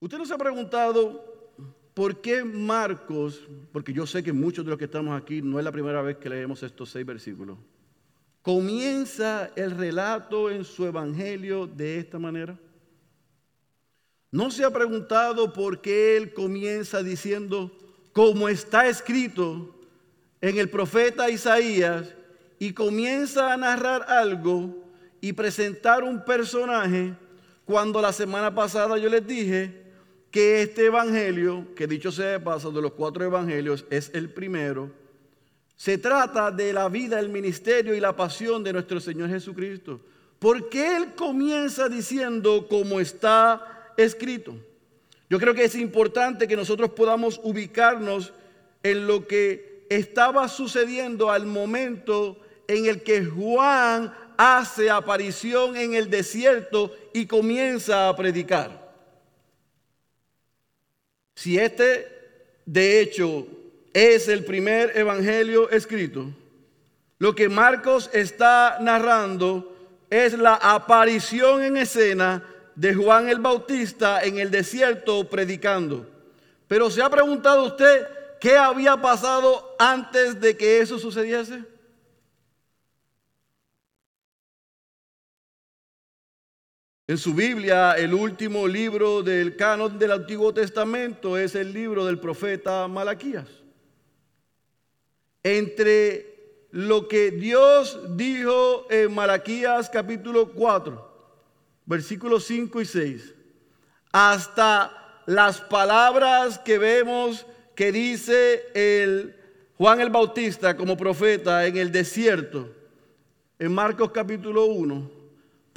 Usted nos ha preguntado por qué Marcos, porque yo sé que muchos de los que estamos aquí no es la primera vez que leemos estos seis versículos, comienza el relato en su evangelio de esta manera. ¿No se ha preguntado por qué él comienza diciendo, como está escrito en el profeta Isaías, y comienza a narrar algo y presentar un personaje cuando la semana pasada yo les dije que este evangelio, que dicho sea de paso, de los cuatro evangelios, es el primero, se trata de la vida, el ministerio y la pasión de nuestro Señor Jesucristo. Porque Él comienza diciendo como está escrito. Yo creo que es importante que nosotros podamos ubicarnos en lo que estaba sucediendo al momento en el que Juan hace aparición en el desierto y comienza a predicar. Si este, de hecho, es el primer evangelio escrito, lo que Marcos está narrando es la aparición en escena de Juan el Bautista en el desierto predicando. Pero se ha preguntado usted qué había pasado antes de que eso sucediese. En su Biblia, el último libro del canon del Antiguo Testamento es el libro del profeta Malaquías. Entre lo que Dios dijo en Malaquías capítulo 4, versículos 5 y 6, hasta las palabras que vemos que dice el Juan el Bautista como profeta en el desierto, en Marcos capítulo 1,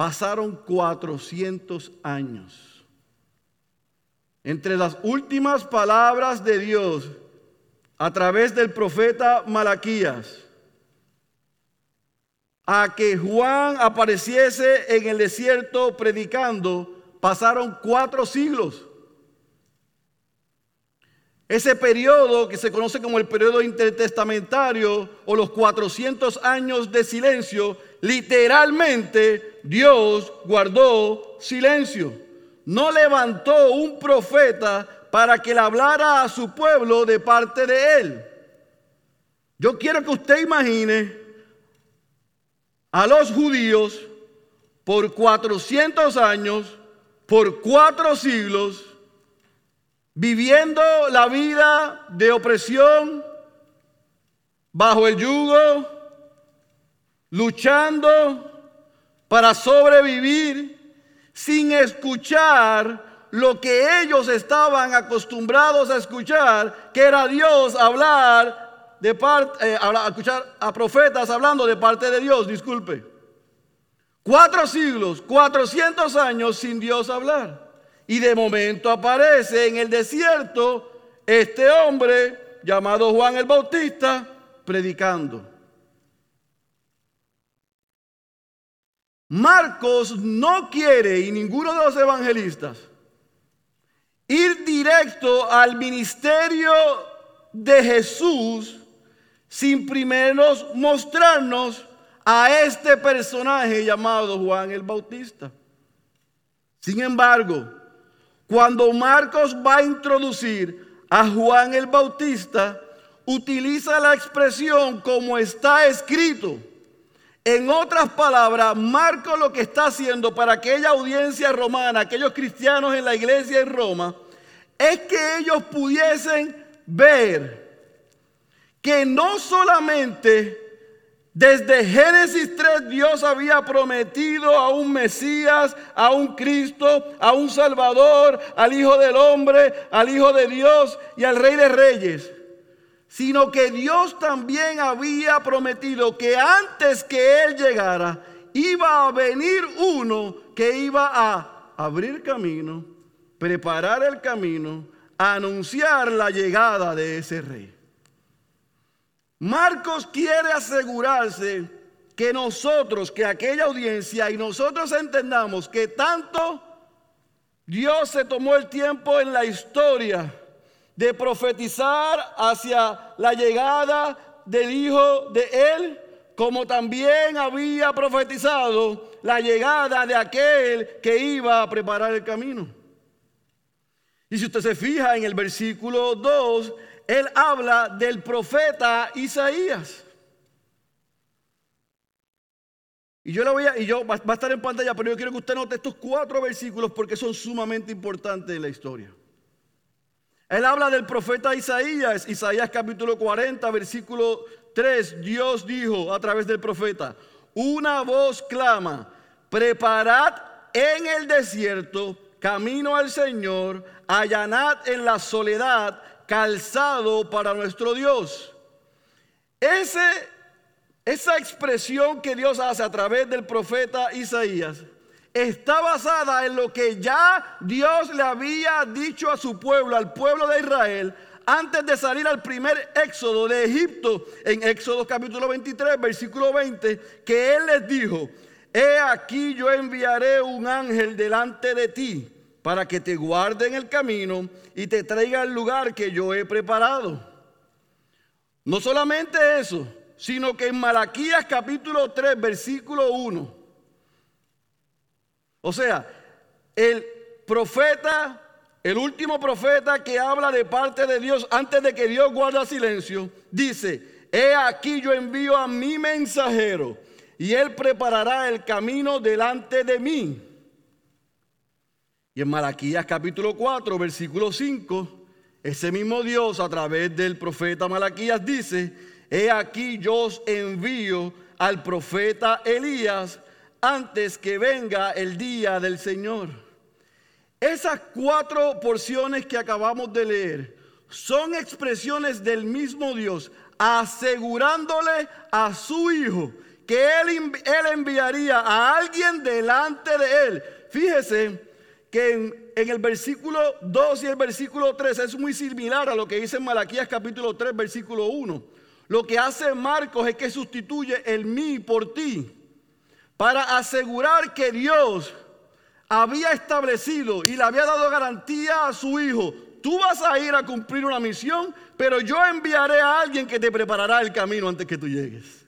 Pasaron 400 años. Entre las últimas palabras de Dios a través del profeta Malaquías, a que Juan apareciese en el desierto predicando, pasaron cuatro siglos. Ese periodo que se conoce como el periodo intertestamentario o los 400 años de silencio, literalmente Dios guardó silencio. No levantó un profeta para que le hablara a su pueblo de parte de él. Yo quiero que usted imagine a los judíos por 400 años, por cuatro siglos, viviendo la vida de opresión, bajo el yugo, luchando para sobrevivir sin escuchar lo que ellos estaban acostumbrados a escuchar, que era Dios hablar de parte, eh, escuchar a profetas hablando de parte de Dios, disculpe. Cuatro siglos, cuatrocientos años sin Dios hablar. Y de momento aparece en el desierto este hombre llamado Juan el Bautista predicando. Marcos no quiere, y ninguno de los evangelistas, ir directo al ministerio de Jesús sin primero mostrarnos a este personaje llamado Juan el Bautista. Sin embargo, cuando Marcos va a introducir a Juan el Bautista, utiliza la expresión como está escrito. En otras palabras, Marcos lo que está haciendo para aquella audiencia romana, aquellos cristianos en la iglesia en Roma, es que ellos pudiesen ver que no solamente desde Génesis 3 Dios había prometido a un Mesías, a un Cristo, a un Salvador, al Hijo del Hombre, al Hijo de Dios y al Rey de Reyes. Sino que Dios también había prometido que antes que Él llegara, iba a venir uno que iba a abrir camino, preparar el camino, anunciar la llegada de ese rey. Marcos quiere asegurarse que nosotros, que aquella audiencia y nosotros entendamos que tanto Dios se tomó el tiempo en la historia de profetizar hacia la llegada del Hijo de Él, como también había profetizado la llegada de aquel que iba a preparar el camino. Y si usted se fija en el versículo 2, él habla del profeta Isaías. Y yo lo voy a, y yo va, a estar en pantalla, pero yo quiero que usted note estos cuatro versículos porque son sumamente importantes en la historia. Él habla del profeta Isaías, Isaías capítulo 40, versículo 3. Dios dijo a través del profeta, una voz clama, preparad en el desierto camino al Señor, allanad en la soledad calzado para nuestro Dios. Ese esa expresión que Dios hace a través del profeta Isaías está basada en lo que ya Dios le había dicho a su pueblo, al pueblo de Israel, antes de salir al primer éxodo de Egipto, en Éxodo capítulo 23, versículo 20, que Él les dijo, he aquí yo enviaré un ángel delante de ti para que te guarde en el camino y te traiga al lugar que yo he preparado. No solamente eso, sino que en Malaquías capítulo 3, versículo 1. O sea, el profeta, el último profeta que habla de parte de Dios antes de que Dios guarda silencio, dice, he aquí yo envío a mi mensajero y él preparará el camino delante de mí. Y en Malaquías capítulo 4, versículo 5, ese mismo Dios a través del profeta Malaquías dice, He aquí yo os envío al profeta Elías antes que venga el día del Señor. Esas cuatro porciones que acabamos de leer son expresiones del mismo Dios asegurándole a su hijo que él, él enviaría a alguien delante de él. Fíjese que en, el versículo 2 y el versículo 3 es muy similar a lo que dice en Malaquías capítulo 3, versículo 1. Lo que hace Marcos es que sustituye el mí por ti para asegurar que Dios había establecido y le había dado garantía a su hijo. Tú vas a ir a cumplir una misión, pero yo enviaré a alguien que te preparará el camino antes que tú llegues.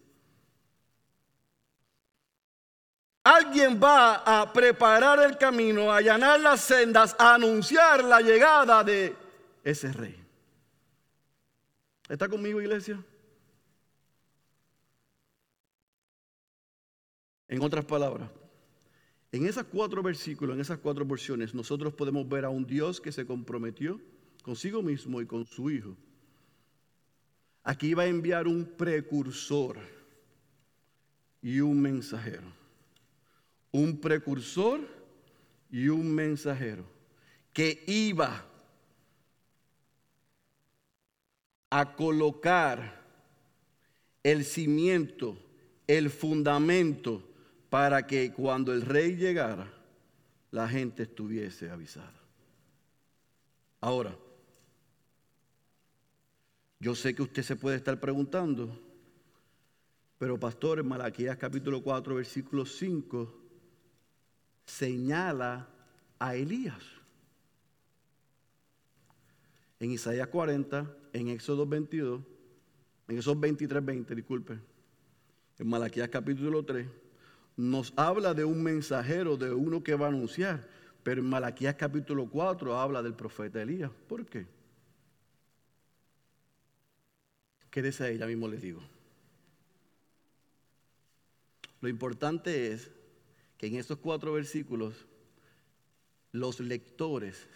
Alguien va a preparar el camino, a allanar las sendas, a anunciar la llegada de ese rey. ¿Está conmigo, iglesia? En otras palabras, en esos cuatro versículos, en esas cuatro porciones, nosotros podemos ver a un Dios que se comprometió consigo mismo y con su Hijo. Aquí va a enviar un precursor y un mensajero. Un precursor y un mensajero que iba a colocar el cimiento, el fundamento para que cuando el rey llegara, la gente estuviese avisada. Ahora, yo sé que usted se puede estar preguntando, pero pastor, en Malaquías capítulo 4, versículo 5, señala a Elías. En Isaías 40, en Éxodo 22, en esos 23, 20, disculpe, en Malaquías capítulo 3, nos habla de un mensajero, de uno que va a anunciar. Pero en Malaquías capítulo 4 habla del profeta Elías. ¿Por qué? Quédese ahí, ya mismo les digo. Lo importante es que en estos cuatro versículos los lectores,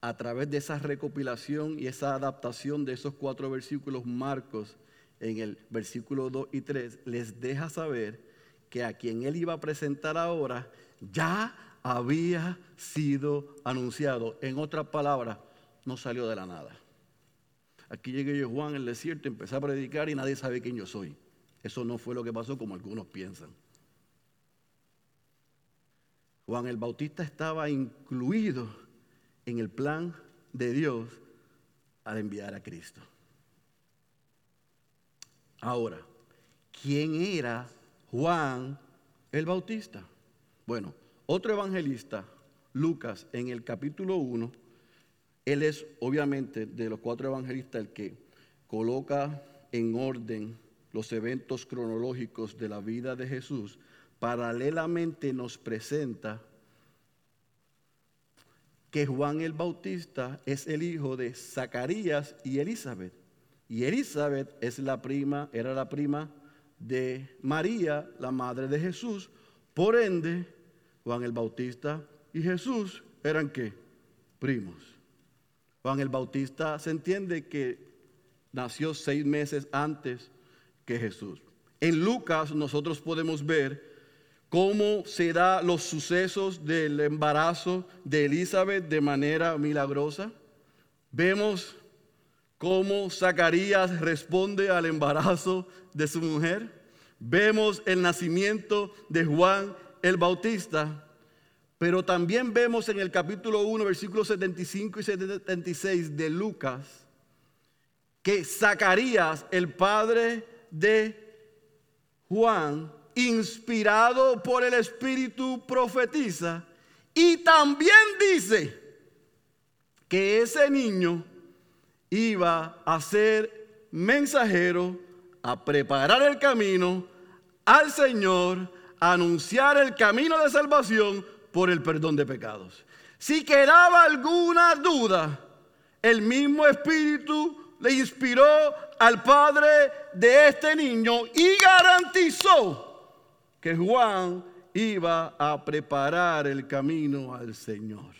a través de esa recopilación y esa adaptación de esos cuatro versículos, Marcos en el versículo 2 y 3, les deja saber que a quien él iba a presentar ahora ya había sido anunciado. En otras palabras, no salió de la nada. Aquí llegué yo, Juan, en el desierto, empecé a predicar y nadie sabe quién yo soy. Eso no fue lo que pasó como algunos piensan. Juan el Bautista estaba incluido en el plan de Dios al enviar a Cristo. Ahora, ¿quién era Juan el Bautista. Bueno, otro evangelista, Lucas, en el capítulo 1, él es obviamente de los cuatro evangelistas el que coloca en orden los eventos cronológicos de la vida de Jesús. Paralelamente nos presenta que Juan el Bautista es el hijo de Zacarías y Elizabeth. Y Elizabeth es la prima, era la prima de María, la madre de Jesús. Por ende, Juan el Bautista y Jesús eran qué? Primos. Juan el Bautista se entiende que nació seis meses antes que Jesús. En Lucas nosotros podemos ver cómo se da los sucesos del embarazo de Elizabeth de manera milagrosa. Vemos cómo Zacarías responde al embarazo de su mujer. Vemos el nacimiento de Juan el Bautista. Pero también vemos en el capítulo 1, versículos 75 y 76 de Lucas, que Zacarías, el padre de Juan, inspirado por el Espíritu, profetiza y también dice que ese niño iba a ser mensajero, a preparar el camino al Señor, a anunciar el camino de salvación por el perdón de pecados. Si quedaba alguna duda, el mismo Espíritu le inspiró al padre de este niño y garantizó que Juan iba a preparar el camino al Señor.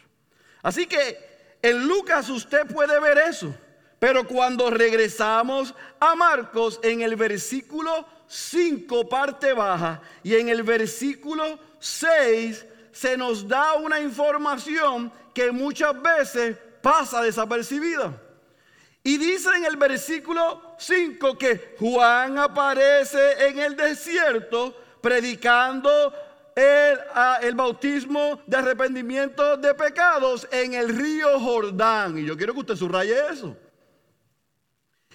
Así que en Lucas usted puede ver eso. Pero cuando regresamos a Marcos en el versículo 5 parte baja y en el versículo 6 se nos da una información que muchas veces pasa desapercibida. Y dice en el versículo 5 que Juan aparece en el desierto predicando el, el, bautismo de arrepentimiento de pecados en el río Jordán. Y yo quiero que usted subraye eso.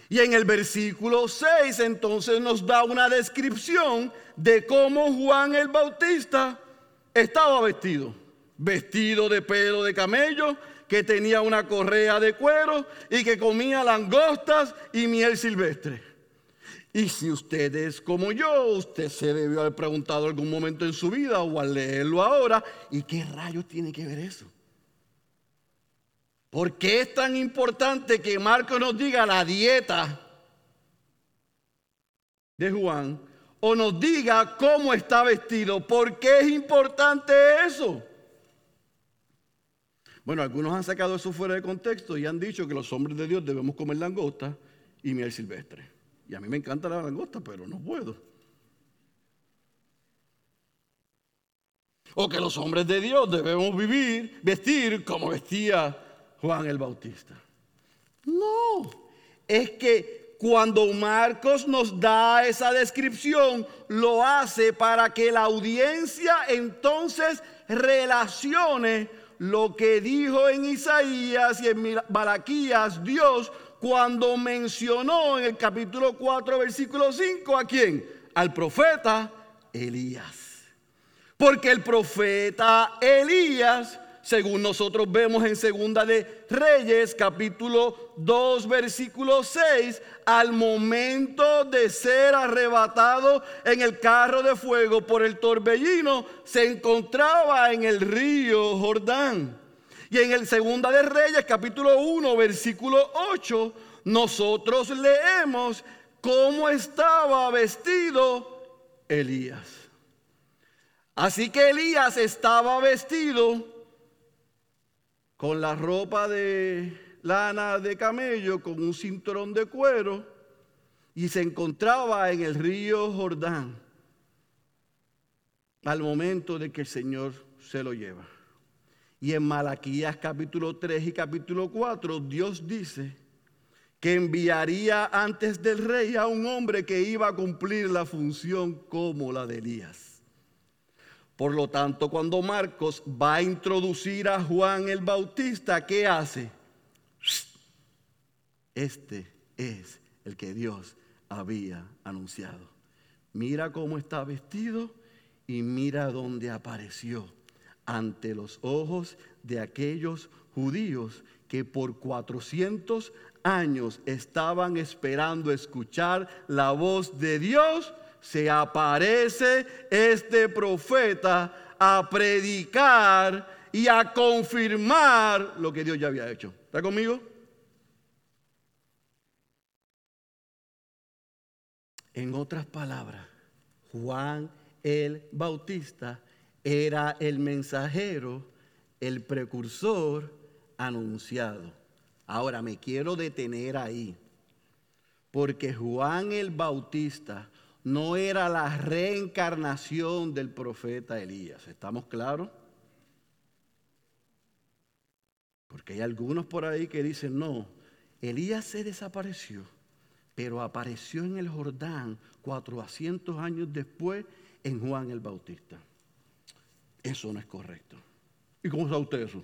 Y en el versículo 6 entonces nos da una descripción de cómo Juan el Bautista estaba vestido. Vestido de pelo de camello, que tenía una correa de cuero y que comía langostas y miel silvestre. Y si usted es como yo, usted se debió haber preguntado algún momento en su vida o al leerlo ahora, ¿y qué rayos tiene que ver eso? ¿Por qué es tan importante que Marco nos diga la dieta de Juan o nos diga cómo está vestido? ¿Por qué es importante eso? Bueno, algunos han sacado eso fuera de contexto y han dicho que los hombres de Dios debemos comer langosta y miel silvestre. Y a mí me encanta la langosta, pero no puedo. O que los hombres de Dios debemos vivir, vestir como vestía Juan el Bautista. No, es que cuando Marcos nos da esa descripción, lo hace para que la audiencia entonces relacione lo que dijo en Isaías y en Malaquías Dios cuando mencionó en el capítulo 4, versículo 5 a quién? Al profeta Elías. Porque el profeta Elías según nosotros vemos en Segunda de Reyes, capítulo 2, versículo 6, al momento de ser arrebatado en el carro de fuego por el torbellino, se encontraba en el río Jordán. Y en el Segunda de Reyes, capítulo 1, versículo 8, nosotros leemos cómo estaba vestido Elías. Así que Elías estaba vestido con la ropa de lana de camello, con un cinturón de cuero, y se encontraba en el río Jordán al momento de que el Señor se lo lleva. Y en Malaquías capítulo 3 y capítulo 4, Dios dice que enviaría antes del rey a un hombre que iba a cumplir la función como la de Elías. Por lo tanto, cuando Marcos va a introducir a Juan el Bautista, ¿qué hace? Este es el que Dios había anunciado. Mira cómo está vestido y mira dónde apareció ante los ojos de aquellos judíos que por 400 años estaban esperando escuchar la voz de Dios se aparece este profeta a predicar y a confirmar lo que Dios ya había hecho. ¿Está conmigo? En otras palabras, Juan el Bautista era el mensajero, el precursor anunciado. Ahora me quiero detener ahí, porque Juan el Bautista no era la reencarnación del profeta Elías. ¿Estamos claros? Porque hay algunos por ahí que dicen, no, Elías se desapareció, pero apareció en el Jordán 400 años después en Juan el Bautista. Eso no es correcto. ¿Y cómo sabe usted eso?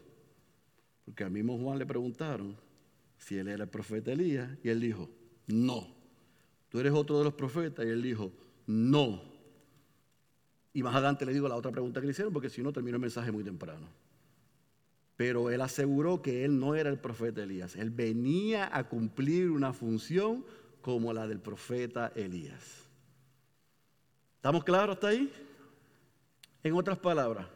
Porque al mismo Juan le preguntaron si él era el profeta Elías y él dijo, no. Tú eres otro de los profetas y él dijo, no. Y más adelante le digo la otra pregunta que le hicieron porque si no termino el mensaje muy temprano. Pero él aseguró que él no era el profeta Elías. Él venía a cumplir una función como la del profeta Elías. ¿Estamos claros hasta ahí? En otras palabras,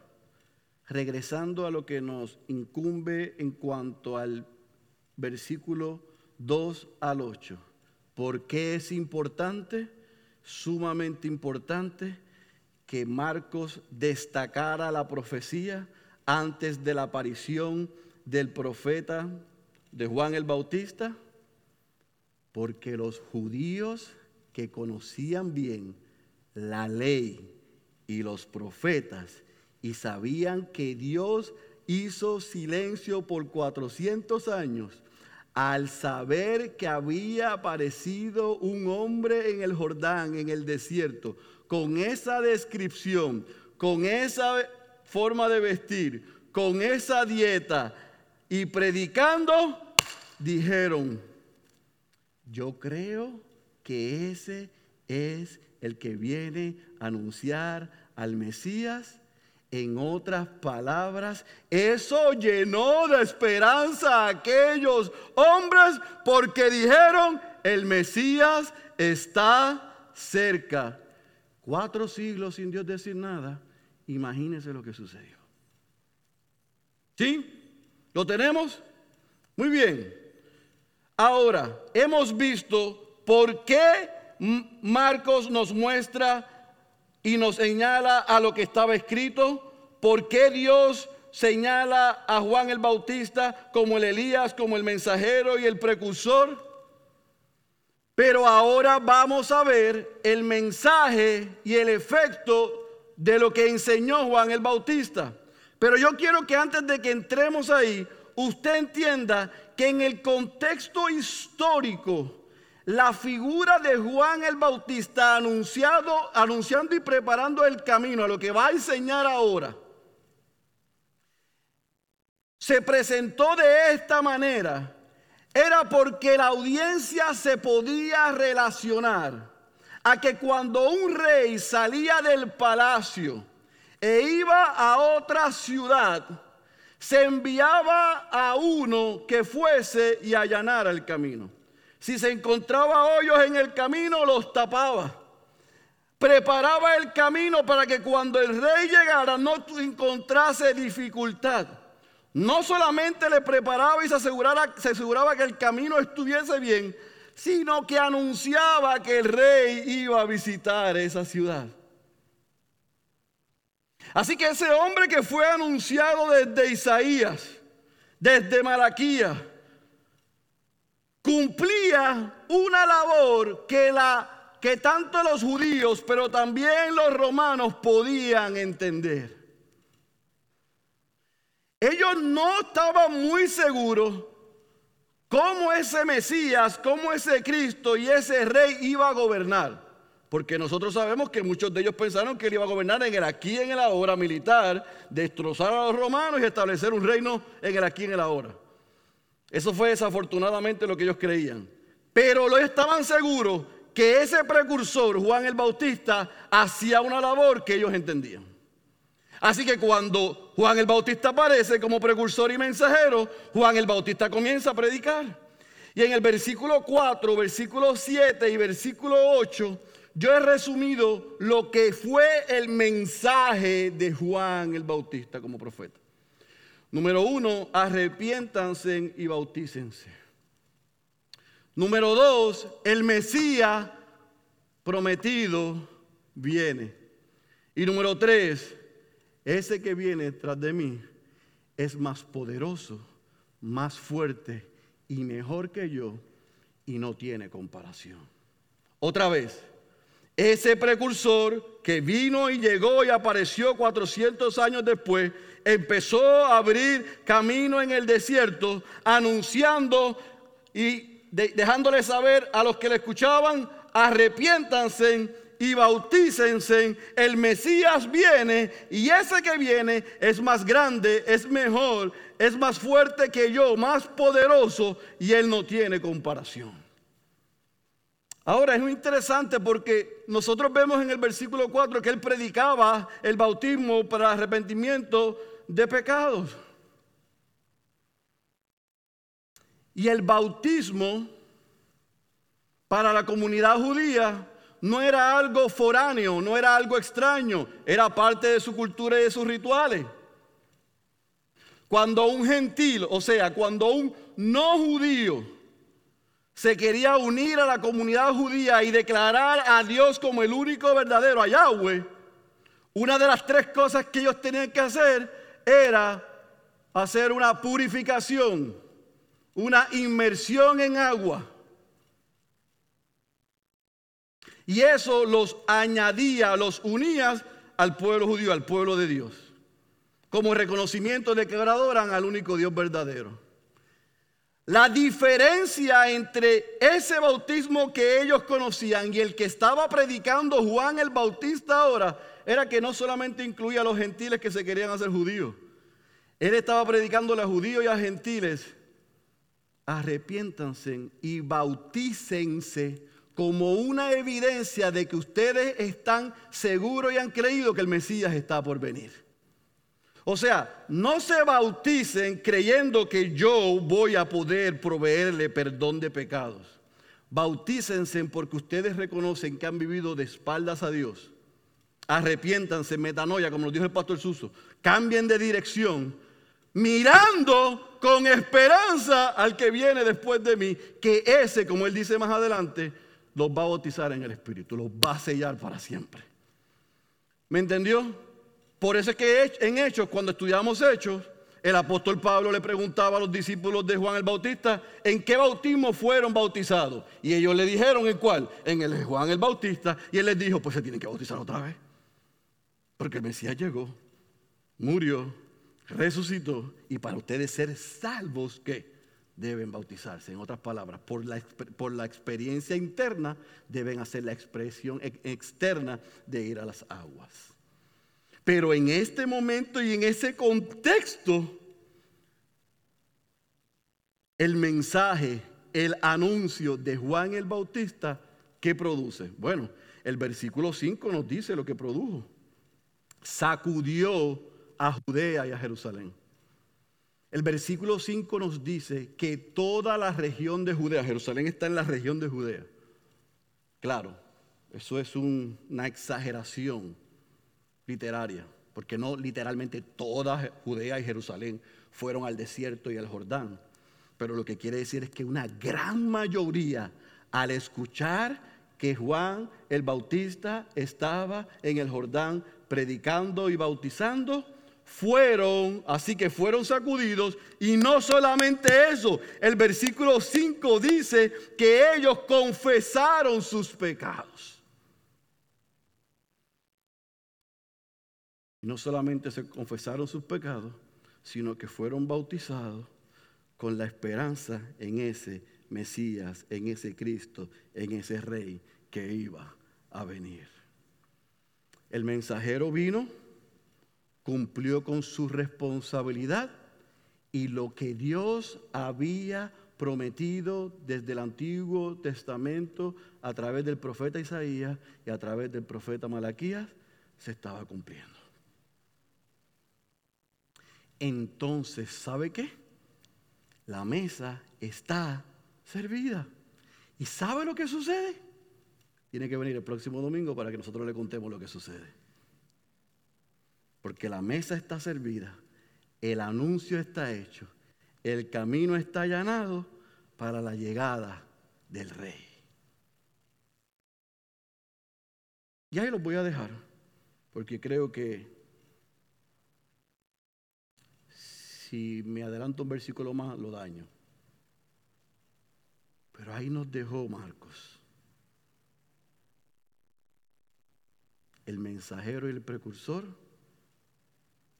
regresando a lo que nos incumbe en cuanto al versículo 2 al 8. ¿Por qué es importante? Sumamente importante que Marcos destacara la profecía antes de la aparición del profeta de Juan el Bautista, porque los judíos que conocían bien la ley y los profetas y sabían que Dios hizo silencio por 400 años al saber que había aparecido un hombre en el Jordán, en el desierto, con esa descripción, con esa forma de vestir, con esa dieta y predicando, dijeron, yo creo que ese es el que viene a anunciar al Mesías. En otras palabras, eso llenó de esperanza a aquellos hombres porque dijeron, el Mesías está cerca. Cuatro siglos sin Dios decir nada, imagínense lo que sucedió. ¿Sí? ¿Lo tenemos? Muy bien. Ahora, hemos visto por qué Marcos nos muestra y nos señala a lo que estaba escrito, por qué Dios señala a Juan el Bautista como el Elías, como el mensajero y el precursor. Pero ahora vamos a ver el mensaje y el efecto de lo que enseñó Juan el Bautista. Pero yo quiero que antes de que entremos ahí, usted entienda que en el contexto histórico la figura de Juan el Bautista anunciado, anunciando y preparando el camino a lo que va a enseñar ahora, se presentó de esta manera, era porque la audiencia se podía relacionar a que cuando un rey salía del palacio e iba a otra ciudad, se enviaba a uno que fuese y allanara el camino. Si se encontraba hoyos en el camino, los tapaba. Preparaba el camino para que cuando el rey llegara no encontrase dificultad. No solamente le preparaba y se, se aseguraba que el camino estuviese bien, sino que anunciaba que el rey iba a visitar esa ciudad. Así que ese hombre que fue anunciado desde Isaías, desde Malaquías, cumplía una labor que, la, que tanto los judíos, pero también los romanos podían entender. Ellos no estaban muy seguros cómo ese Mesías, cómo ese Cristo y ese rey iba a gobernar. Porque nosotros sabemos que muchos de ellos pensaron que él iba a gobernar en el aquí, en el ahora militar, destrozar a los romanos y establecer un reino en el aquí, en el ahora. Eso fue desafortunadamente lo que ellos creían. Pero lo estaban seguros que ese precursor, Juan el Bautista, hacía una labor que ellos entendían. Así que cuando Juan el Bautista aparece como precursor y mensajero, Juan el Bautista comienza a predicar. Y en el versículo 4, versículo 7 y versículo 8, yo he resumido lo que fue el mensaje de Juan el Bautista como profeta. Número uno, arrepiéntanse y bautícense. Número dos, el Mesías prometido viene. Y número tres, ese que viene tras de mí es más poderoso, más fuerte y mejor que yo y no tiene comparación. Otra vez, ese precursor que vino y llegó y apareció 400 años después, empezó a abrir camino en el desierto, anunciando y dejándole saber a los que le escuchaban, arrepiéntanse y bautícense, el Mesías viene y ese que viene es más grande, es mejor, es más fuerte que yo, más poderoso y él no tiene comparación. Ahora es muy interesante porque nosotros vemos en el versículo 4 que él predicaba el bautismo para arrepentimiento de pecados. Y el bautismo para la comunidad judía no era algo foráneo, no era algo extraño, era parte de su cultura y de sus rituales. Cuando un gentil, o sea, cuando un no judío se quería unir a la comunidad judía y declarar a Dios como el único verdadero, a Yahweh, una de las tres cosas que ellos tenían que hacer era hacer una purificación, una inmersión en agua. Y eso los añadía, los unía al pueblo judío, al pueblo de Dios, como reconocimiento de que adoran al único Dios verdadero. La diferencia entre ese bautismo que ellos conocían y el que estaba predicando Juan el Bautista ahora era que no solamente incluía a los gentiles que se querían hacer judíos. Él estaba predicando a judíos y a gentiles. Arrepiéntanse y bautícense como una evidencia de que ustedes están seguros y han creído que el Mesías está por venir. O sea, no se bauticen creyendo que yo voy a poder proveerle perdón de pecados. Bautícense porque ustedes reconocen que han vivido de espaldas a Dios. Arrepiéntanse, metanoia, como nos dijo el pastor Suso. Cambien de dirección, mirando con esperanza al que viene después de mí, que ese, como él dice más adelante, los va a bautizar en el Espíritu, los va a sellar para siempre. ¿Me entendió? Por eso es que en Hechos, cuando estudiamos Hechos, el apóstol Pablo le preguntaba a los discípulos de Juan el Bautista, ¿en qué bautismo fueron bautizados? Y ellos le dijeron, ¿en cuál? En el de Juan el Bautista. Y él les dijo, pues se tienen que bautizar otra vez. Porque el Mesías llegó, murió, resucitó, y para ustedes ser salvos, ¿qué? deben bautizarse. En otras palabras, por la, por la experiencia interna deben hacer la expresión externa de ir a las aguas. Pero en este momento y en ese contexto, el mensaje, el anuncio de Juan el Bautista, ¿qué produce? Bueno, el versículo 5 nos dice lo que produjo. Sacudió a Judea y a Jerusalén. El versículo 5 nos dice que toda la región de Judea, Jerusalén está en la región de Judea. Claro, eso es una exageración literaria, porque no literalmente toda Judea y Jerusalén fueron al desierto y al Jordán. Pero lo que quiere decir es que una gran mayoría, al escuchar que Juan el Bautista estaba en el Jordán predicando y bautizando, fueron, así que fueron sacudidos. Y no solamente eso, el versículo 5 dice que ellos confesaron sus pecados. No solamente se confesaron sus pecados, sino que fueron bautizados con la esperanza en ese Mesías, en ese Cristo, en ese Rey que iba a venir. El mensajero vino cumplió con su responsabilidad y lo que Dios había prometido desde el Antiguo Testamento a través del profeta Isaías y a través del profeta Malaquías se estaba cumpliendo. Entonces, ¿sabe qué? La mesa está servida. ¿Y sabe lo que sucede? Tiene que venir el próximo domingo para que nosotros le contemos lo que sucede porque la mesa está servida, el anuncio está hecho, el camino está allanado para la llegada del rey. Y ahí los voy a dejar, porque creo que si me adelanto un versículo más, lo daño. Pero ahí nos dejó Marcos. El mensajero y el precursor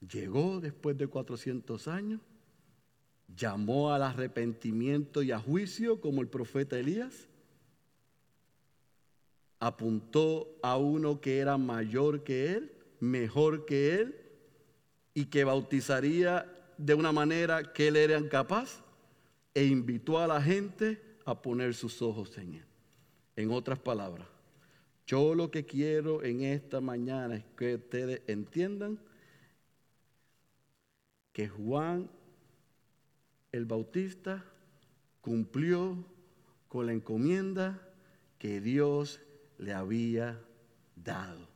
llegó después de 400 años, llamó al arrepentimiento y a juicio como el profeta Elías, apuntó a uno que era mayor que él, mejor que él, y que bautizaría de una manera que él era incapaz, e invitó a la gente a poner sus ojos en él. En otras palabras, yo lo que quiero en esta mañana es que ustedes entiendan que Juan el Bautista cumplió con la encomienda que Dios le había dado.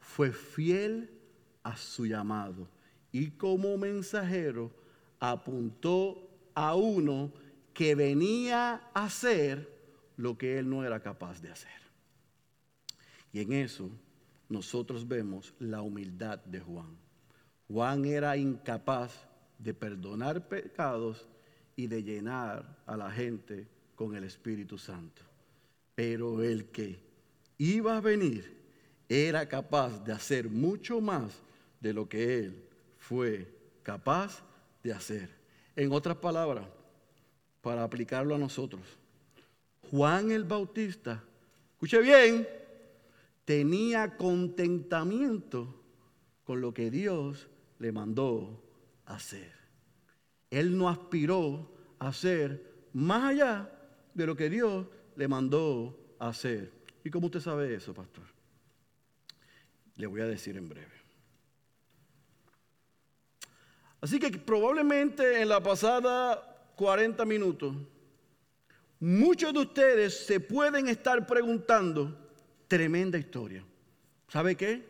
Fue fiel a su llamado y como mensajero apuntó a uno que venía a hacer lo que él no era capaz de hacer. Y en eso nosotros vemos la humildad de Juan. Juan era incapaz de perdonar pecados y de llenar a la gente con el Espíritu Santo. Pero el que iba a venir era capaz de hacer mucho más de lo que él fue capaz de hacer. En otras palabras, para aplicarlo a nosotros. Juan el Bautista, escuche bien, tenía contentamiento con lo que Dios le mandó hacer. Él no aspiró a hacer más allá de lo que Dios le mandó hacer. ¿Y cómo usted sabe eso, pastor? Le voy a decir en breve. Así que probablemente en la pasada 40 minutos, muchos de ustedes se pueden estar preguntando, tremenda historia. ¿Sabe qué?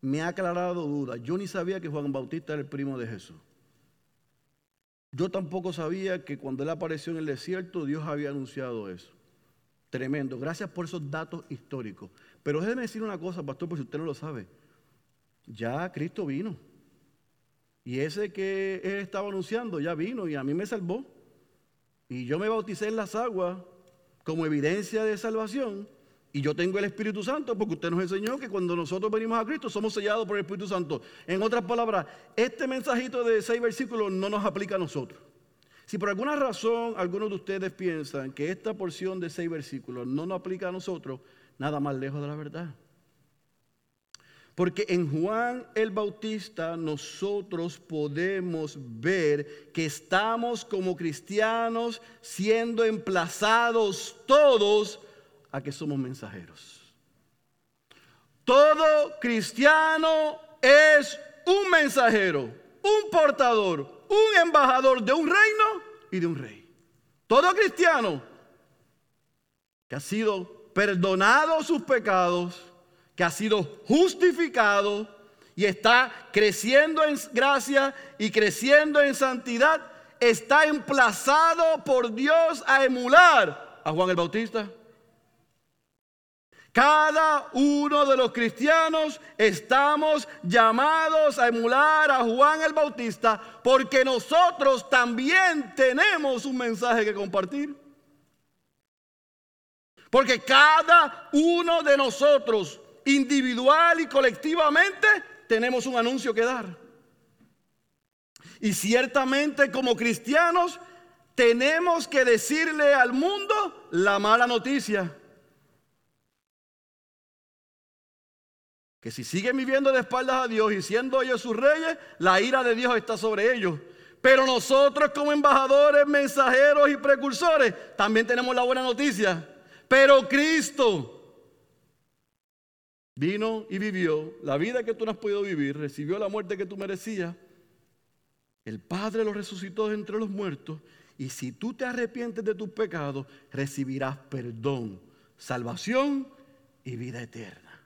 Me ha aclarado dudas. Yo ni sabía que Juan Bautista era el primo de Jesús. Yo tampoco sabía que cuando él apareció en el desierto, Dios había anunciado eso. Tremendo. Gracias por esos datos históricos. Pero déjeme decir una cosa, pastor, por si usted no lo sabe. Ya Cristo vino. Y ese que él estaba anunciando ya vino y a mí me salvó. Y yo me bauticé en las aguas como evidencia de salvación. Y yo tengo el Espíritu Santo porque usted nos enseñó que cuando nosotros venimos a Cristo somos sellados por el Espíritu Santo. En otras palabras, este mensajito de seis versículos no nos aplica a nosotros. Si por alguna razón algunos de ustedes piensan que esta porción de seis versículos no nos aplica a nosotros, nada más lejos de la verdad. Porque en Juan el Bautista nosotros podemos ver que estamos como cristianos siendo emplazados todos a que somos mensajeros. Todo cristiano es un mensajero, un portador, un embajador de un reino y de un rey. Todo cristiano que ha sido perdonado sus pecados, que ha sido justificado y está creciendo en gracia y creciendo en santidad, está emplazado por Dios a emular a Juan el Bautista. Cada uno de los cristianos estamos llamados a emular a Juan el Bautista porque nosotros también tenemos un mensaje que compartir. Porque cada uno de nosotros individual y colectivamente, tenemos un anuncio que dar. Y ciertamente como cristianos tenemos que decirle al mundo la mala noticia. Que si siguen viviendo de espaldas a Dios y siendo ellos sus reyes, la ira de Dios está sobre ellos. Pero nosotros como embajadores, mensajeros y precursores también tenemos la buena noticia. Pero Cristo Vino y vivió la vida que tú no has podido vivir, recibió la muerte que tú merecías. El Padre lo resucitó entre los muertos y si tú te arrepientes de tus pecados, recibirás perdón, salvación y vida eterna.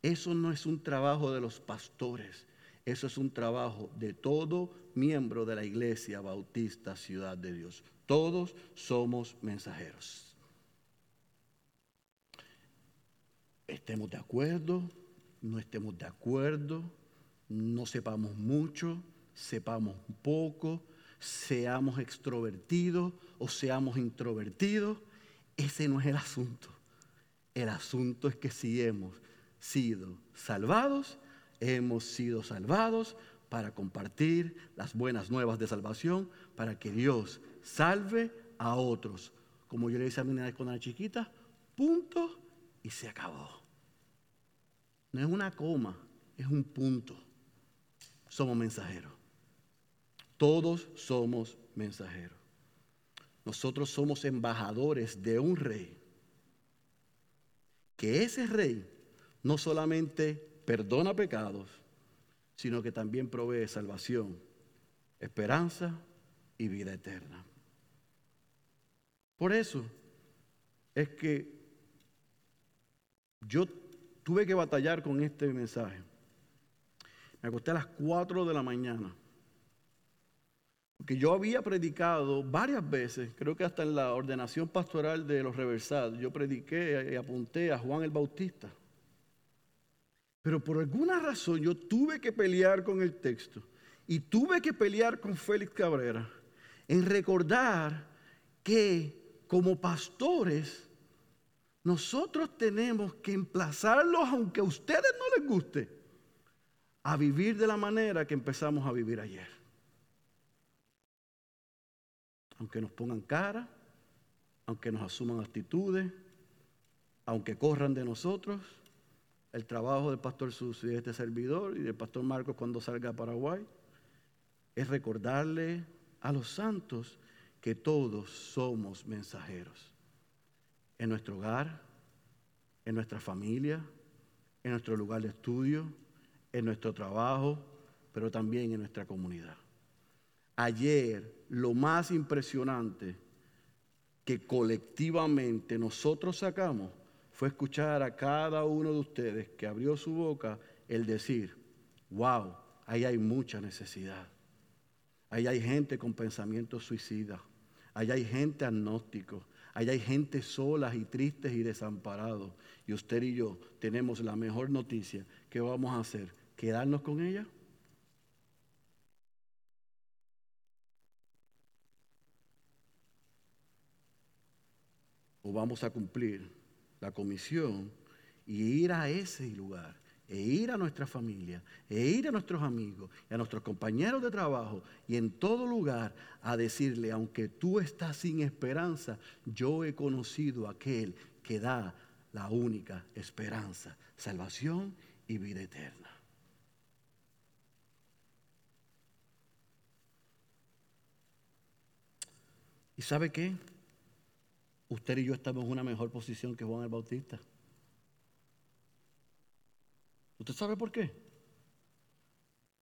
Eso no es un trabajo de los pastores, eso es un trabajo de todo miembro de la Iglesia Bautista Ciudad de Dios. Todos somos mensajeros. Estemos de acuerdo, no estemos de acuerdo, no sepamos mucho, sepamos poco, seamos extrovertidos o seamos introvertidos, ese no es el asunto. El asunto es que si hemos sido salvados, hemos sido salvados para compartir las buenas nuevas de salvación, para que Dios salve a otros. Como yo le decía a mi cuando era chiquita, punto y se acabó. No es una coma, es un punto. Somos mensajeros. Todos somos mensajeros. Nosotros somos embajadores de un rey. Que ese rey no solamente perdona pecados, sino que también provee salvación, esperanza y vida eterna. Por eso es que yo tuve que batallar con este mensaje. Me acosté a las 4 de la mañana que yo había predicado varias veces, creo que hasta en la ordenación pastoral de los reversados, yo prediqué y apunté a Juan el Bautista. Pero por alguna razón yo tuve que pelear con el texto y tuve que pelear con Félix Cabrera en recordar que como pastores nosotros tenemos que emplazarlos, aunque a ustedes no les guste, a vivir de la manera que empezamos a vivir ayer aunque nos pongan cara, aunque nos asuman actitudes, aunque corran de nosotros, el trabajo del pastor Susi de este servidor y del pastor Marcos cuando salga a Paraguay es recordarle a los santos que todos somos mensajeros. En nuestro hogar, en nuestra familia, en nuestro lugar de estudio, en nuestro trabajo, pero también en nuestra comunidad. Ayer lo más impresionante que colectivamente nosotros sacamos fue escuchar a cada uno de ustedes que abrió su boca el decir, wow, ahí hay mucha necesidad. Ahí hay gente con pensamientos suicidas. Ahí hay gente agnóstico. Ahí hay gente solas y tristes y desamparados. Y usted y yo tenemos la mejor noticia. ¿Qué vamos a hacer? ¿Quedarnos con ella? o vamos a cumplir la comisión y ir a ese lugar, e ir a nuestra familia, e ir a nuestros amigos y a nuestros compañeros de trabajo y en todo lugar a decirle, aunque tú estás sin esperanza, yo he conocido a aquel que da la única esperanza, salvación y vida eterna. ¿Y sabe qué? usted y yo estamos en una mejor posición que Juan el Bautista. ¿Usted sabe por qué?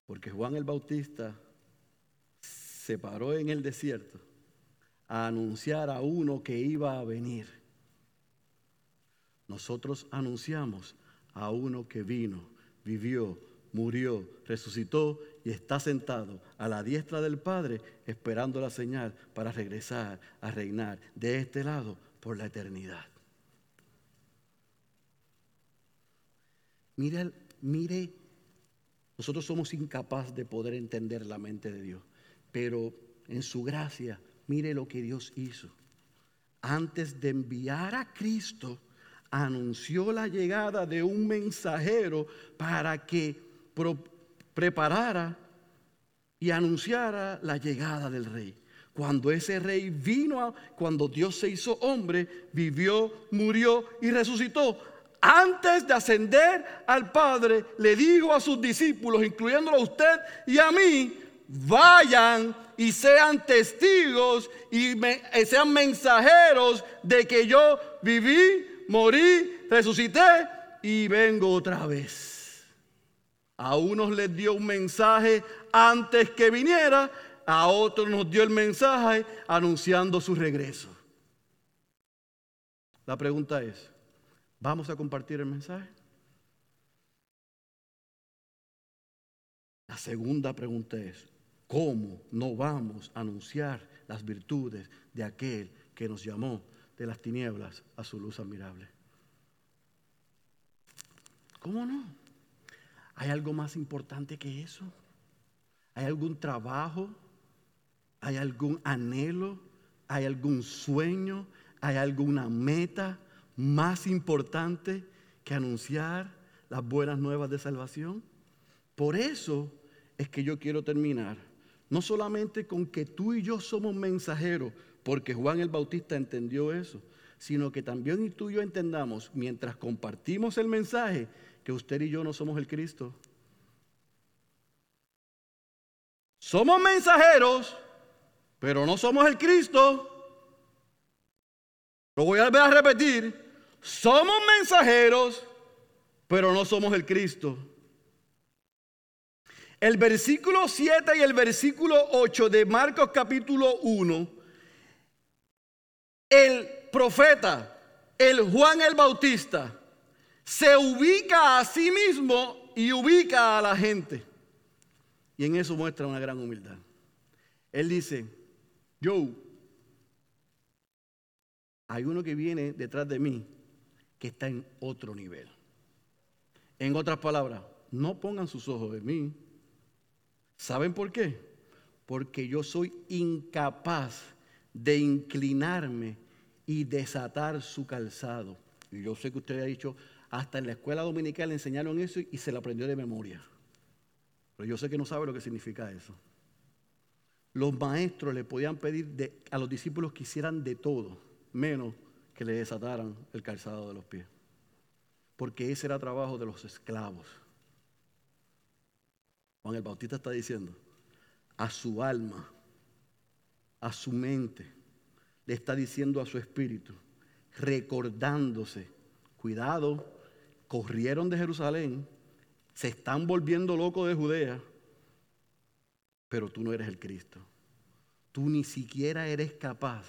Porque Juan el Bautista se paró en el desierto a anunciar a uno que iba a venir. Nosotros anunciamos a uno que vino, vivió, murió, resucitó y está sentado a la diestra del Padre esperando la señal para regresar a reinar de este lado por la eternidad. Mire, mire, nosotros somos incapaces de poder entender la mente de Dios, pero en su gracia, mire lo que Dios hizo. Antes de enviar a Cristo, anunció la llegada de un mensajero para que preparara y anunciara la llegada del rey. Cuando ese rey vino, cuando Dios se hizo hombre, vivió, murió y resucitó. Antes de ascender al Padre, le dijo a sus discípulos, incluyéndolo a usted y a mí, vayan y sean testigos y eh, sean mensajeros de que yo viví, morí, resucité y vengo otra vez. A unos les dio un mensaje antes que viniera, a otros nos dio el mensaje anunciando su regreso. La pregunta es, ¿vamos a compartir el mensaje? La segunda pregunta es, ¿cómo no vamos a anunciar las virtudes de aquel que nos llamó de las tinieblas a su luz admirable? ¿Cómo no? ¿Hay algo más importante que eso? ¿Hay algún trabajo? ¿Hay algún anhelo? ¿Hay algún sueño? ¿Hay alguna meta más importante que anunciar las buenas nuevas de salvación? Por eso es que yo quiero terminar, no solamente con que tú y yo somos mensajeros, porque Juan el Bautista entendió eso, sino que también tú y yo entendamos, mientras compartimos el mensaje, que usted y yo no somos el Cristo. Somos mensajeros, pero no somos el Cristo. Lo voy a a repetir. Somos mensajeros, pero no somos el Cristo. El versículo 7 y el versículo 8 de Marcos capítulo 1, el profeta, el Juan el Bautista, se ubica a sí mismo y ubica a la gente. Y en eso muestra una gran humildad. Él dice, yo, hay uno que viene detrás de mí que está en otro nivel. En otras palabras, no pongan sus ojos en mí. ¿Saben por qué? Porque yo soy incapaz de inclinarme y desatar su calzado. Y yo sé que usted ha dicho, hasta en la escuela dominical le enseñaron eso y se lo aprendió de memoria. Pero yo sé que no sabe lo que significa eso. Los maestros le podían pedir a los discípulos que hicieran de todo, menos que le desataran el calzado de los pies. Porque ese era trabajo de los esclavos. Juan el Bautista está diciendo, a su alma, a su mente, le está diciendo a su espíritu, recordándose, cuidado, corrieron de Jerusalén se están volviendo locos de Judea, pero tú no eres el Cristo. Tú ni siquiera eres capaz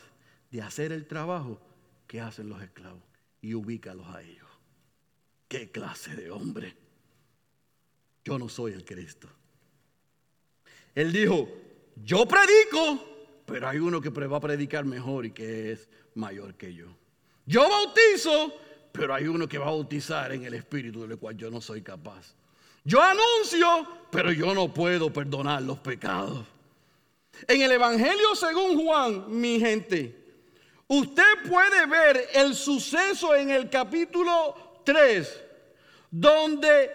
de hacer el trabajo que hacen los esclavos y ubícalos a ellos. ¿Qué clase de hombre? Yo no soy el Cristo. Él dijo, yo predico, pero hay uno que va a predicar mejor y que es mayor que yo. Yo bautizo, pero hay uno que va a bautizar en el Espíritu del cual yo no soy capaz. Yo anuncio, pero yo no puedo perdonar los pecados. En el Evangelio según Juan, mi gente, usted puede ver el suceso en el capítulo 3, donde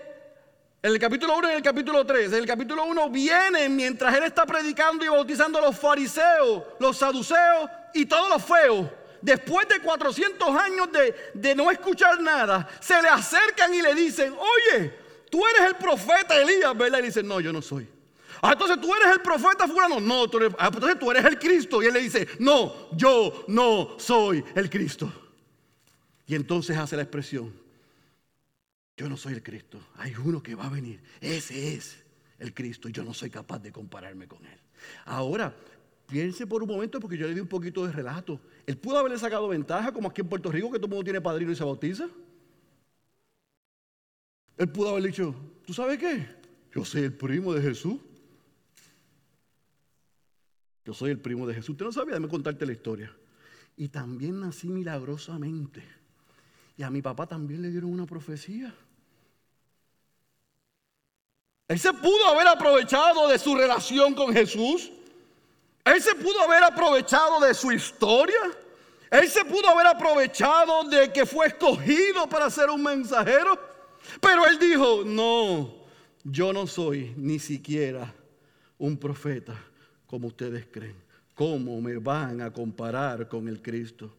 en el capítulo 1 y en el capítulo 3, en el capítulo 1 viene mientras él está predicando y bautizando a los fariseos, los saduceos y todos los feos. Después de 400 años de, de no escuchar nada, se le acercan y le dicen, oye, tú eres el profeta Elías, ¿verdad? Y dice, no, yo no soy. Ah, entonces tú eres el profeta fulano. No, ah, entonces tú eres el Cristo. Y él le dice, no, yo no soy el Cristo. Y entonces hace la expresión, yo no soy el Cristo. Hay uno que va a venir. Ese es el Cristo y yo no soy capaz de compararme con él. Ahora, piense por un momento porque yo le di un poquito de relato. Él pudo haberle sacado ventaja como aquí en Puerto Rico que todo el mundo tiene padrino y se bautiza. Él pudo haber dicho, ¿tú sabes qué? Yo soy el primo de Jesús. Yo soy el primo de Jesús. Usted no sabía, déjame contarte la historia. Y también nací milagrosamente. Y a mi papá también le dieron una profecía. Él se pudo haber aprovechado de su relación con Jesús. Él se pudo haber aprovechado de su historia. Él se pudo haber aprovechado de que fue escogido para ser un mensajero. Pero él dijo, no, yo no soy ni siquiera un profeta como ustedes creen. ¿Cómo me van a comparar con el Cristo?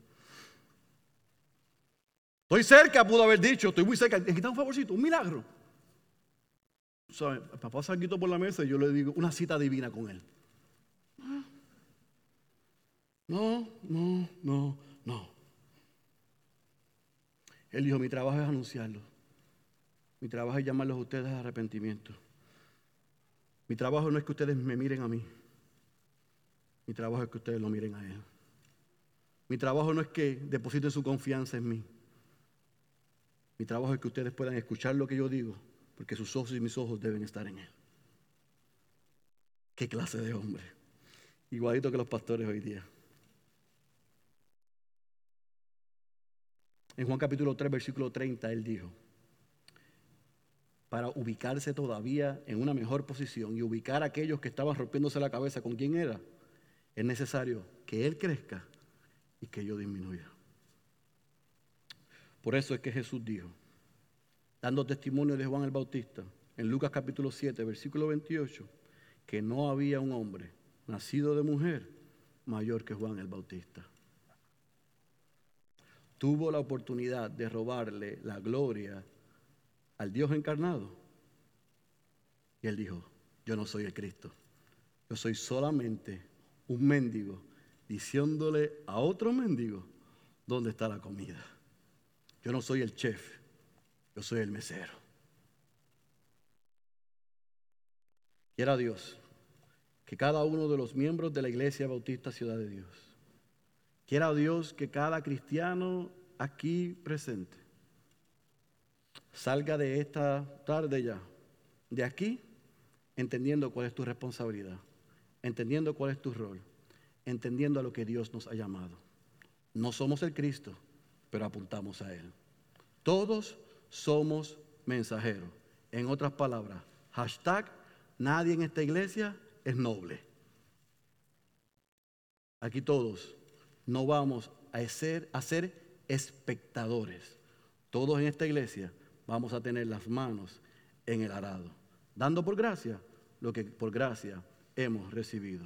Estoy cerca, pudo haber dicho, estoy muy cerca. Necesita un favorcito, un milagro. ¿Sabe? Papá salguito por la mesa y yo le digo una cita divina con él. No, no, no, no. Él dijo, mi trabajo es anunciarlo. Mi trabajo es llamarlos a ustedes a arrepentimiento. Mi trabajo no es que ustedes me miren a mí. Mi trabajo es que ustedes lo miren a Él. Mi trabajo no es que depositen su confianza en mí. Mi trabajo es que ustedes puedan escuchar lo que yo digo, porque sus ojos y mis ojos deben estar en Él. qué clase de hombre. Igualito que los pastores hoy día. En Juan capítulo 3, versículo 30, él dijo, para ubicarse todavía en una mejor posición y ubicar a aquellos que estaban rompiéndose la cabeza con quién era, es necesario que Él crezca y que yo disminuya. Por eso es que Jesús dijo, dando testimonio de Juan el Bautista, en Lucas capítulo 7, versículo 28, que no había un hombre nacido de mujer mayor que Juan el Bautista tuvo la oportunidad de robarle la gloria al Dios encarnado. Y él dijo, yo no soy el Cristo, yo soy solamente un mendigo diciéndole a otro mendigo dónde está la comida. Yo no soy el chef, yo soy el mesero. Quiera Dios que cada uno de los miembros de la Iglesia Bautista Ciudad de Dios Quiera Dios que cada cristiano aquí presente salga de esta tarde ya, de aquí, entendiendo cuál es tu responsabilidad, entendiendo cuál es tu rol, entendiendo a lo que Dios nos ha llamado. No somos el Cristo, pero apuntamos a Él. Todos somos mensajeros. En otras palabras, nadie en esta iglesia es noble. Aquí todos no vamos a ser, a ser espectadores. Todos en esta iglesia vamos a tener las manos en el arado, dando por gracia lo que por gracia hemos recibido.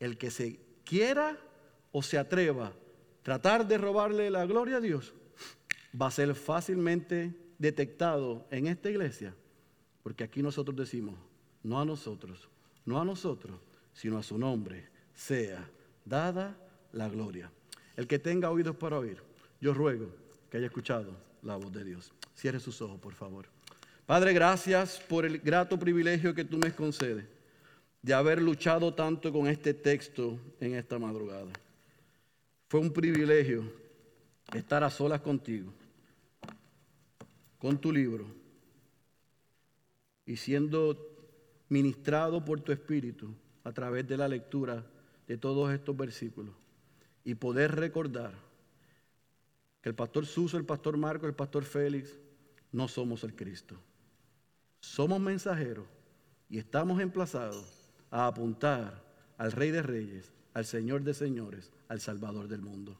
El que se quiera o se atreva a tratar de robarle la gloria a Dios, va a ser fácilmente detectado en esta iglesia, porque aquí nosotros decimos, no a nosotros, no a nosotros, sino a su nombre, sea dada la gloria. El que tenga oídos para oír, yo ruego que haya escuchado la voz de Dios. Cierre sus ojos, por favor. Padre, gracias por el grato privilegio que tú me concedes de haber luchado tanto con este texto en esta madrugada. Fue un privilegio estar a solas contigo, con tu libro, y siendo ministrado por tu Espíritu a través de la lectura de todos estos versículos y poder recordar que el pastor Suso, el pastor Marco, el pastor Félix, no somos el Cristo. Somos mensajeros y estamos emplazados a apuntar al Rey de Reyes, al Señor de Señores, al Salvador del mundo.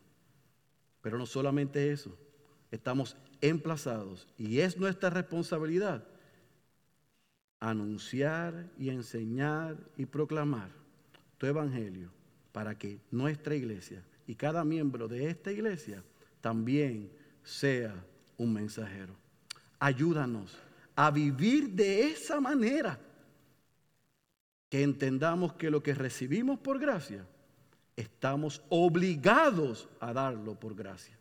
Pero no solamente eso, estamos emplazados y es nuestra responsabilidad anunciar y enseñar y proclamar tu evangelio para que nuestra iglesia y cada miembro de esta iglesia también sea un mensajero. Ayúdanos a vivir de esa manera, que entendamos que lo que recibimos por gracia, estamos obligados a darlo por gracia.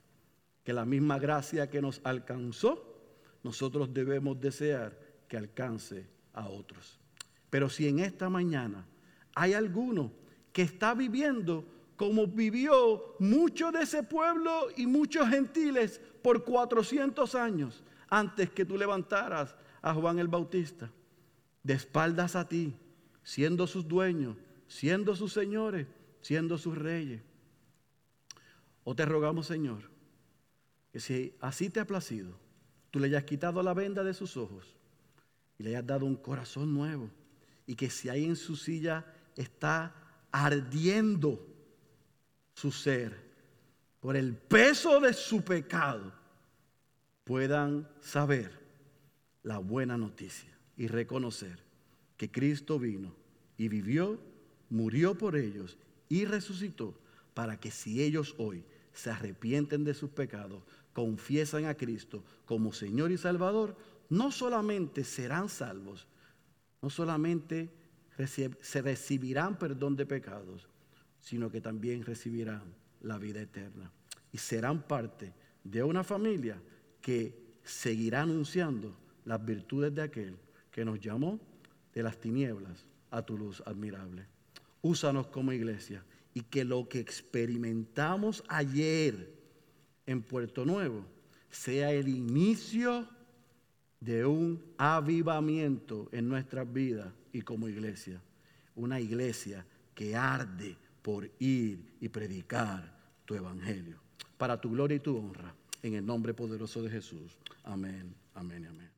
Que la misma gracia que nos alcanzó, nosotros debemos desear que alcance a otros. Pero si en esta mañana hay alguno que está viviendo como vivió mucho de ese pueblo y muchos gentiles por 400 años antes que tú levantaras a Juan el Bautista, de espaldas a ti, siendo sus dueños, siendo sus señores, siendo sus reyes. O te rogamos, Señor, que si así te ha placido, tú le hayas quitado la venda de sus ojos y le hayas dado un corazón nuevo, y que si ahí en su silla está ardiendo, su ser por el peso de su pecado, puedan saber la buena noticia y reconocer que Cristo vino y vivió, murió por ellos y resucitó para que si ellos hoy se arrepienten de sus pecados, confiesan a Cristo como Señor y Salvador, no solamente serán salvos, no solamente se recibirán perdón de pecados, sino que también recibirán la vida eterna. Y serán parte de una familia que seguirá anunciando las virtudes de aquel que nos llamó de las tinieblas a tu luz admirable. Úsanos como iglesia y que lo que experimentamos ayer en Puerto Nuevo sea el inicio de un avivamiento en nuestras vidas y como iglesia. una iglesia que arde por ir y predicar tu evangelio. Para tu gloria y tu honra, en el nombre poderoso de Jesús. Amén, amén y amén.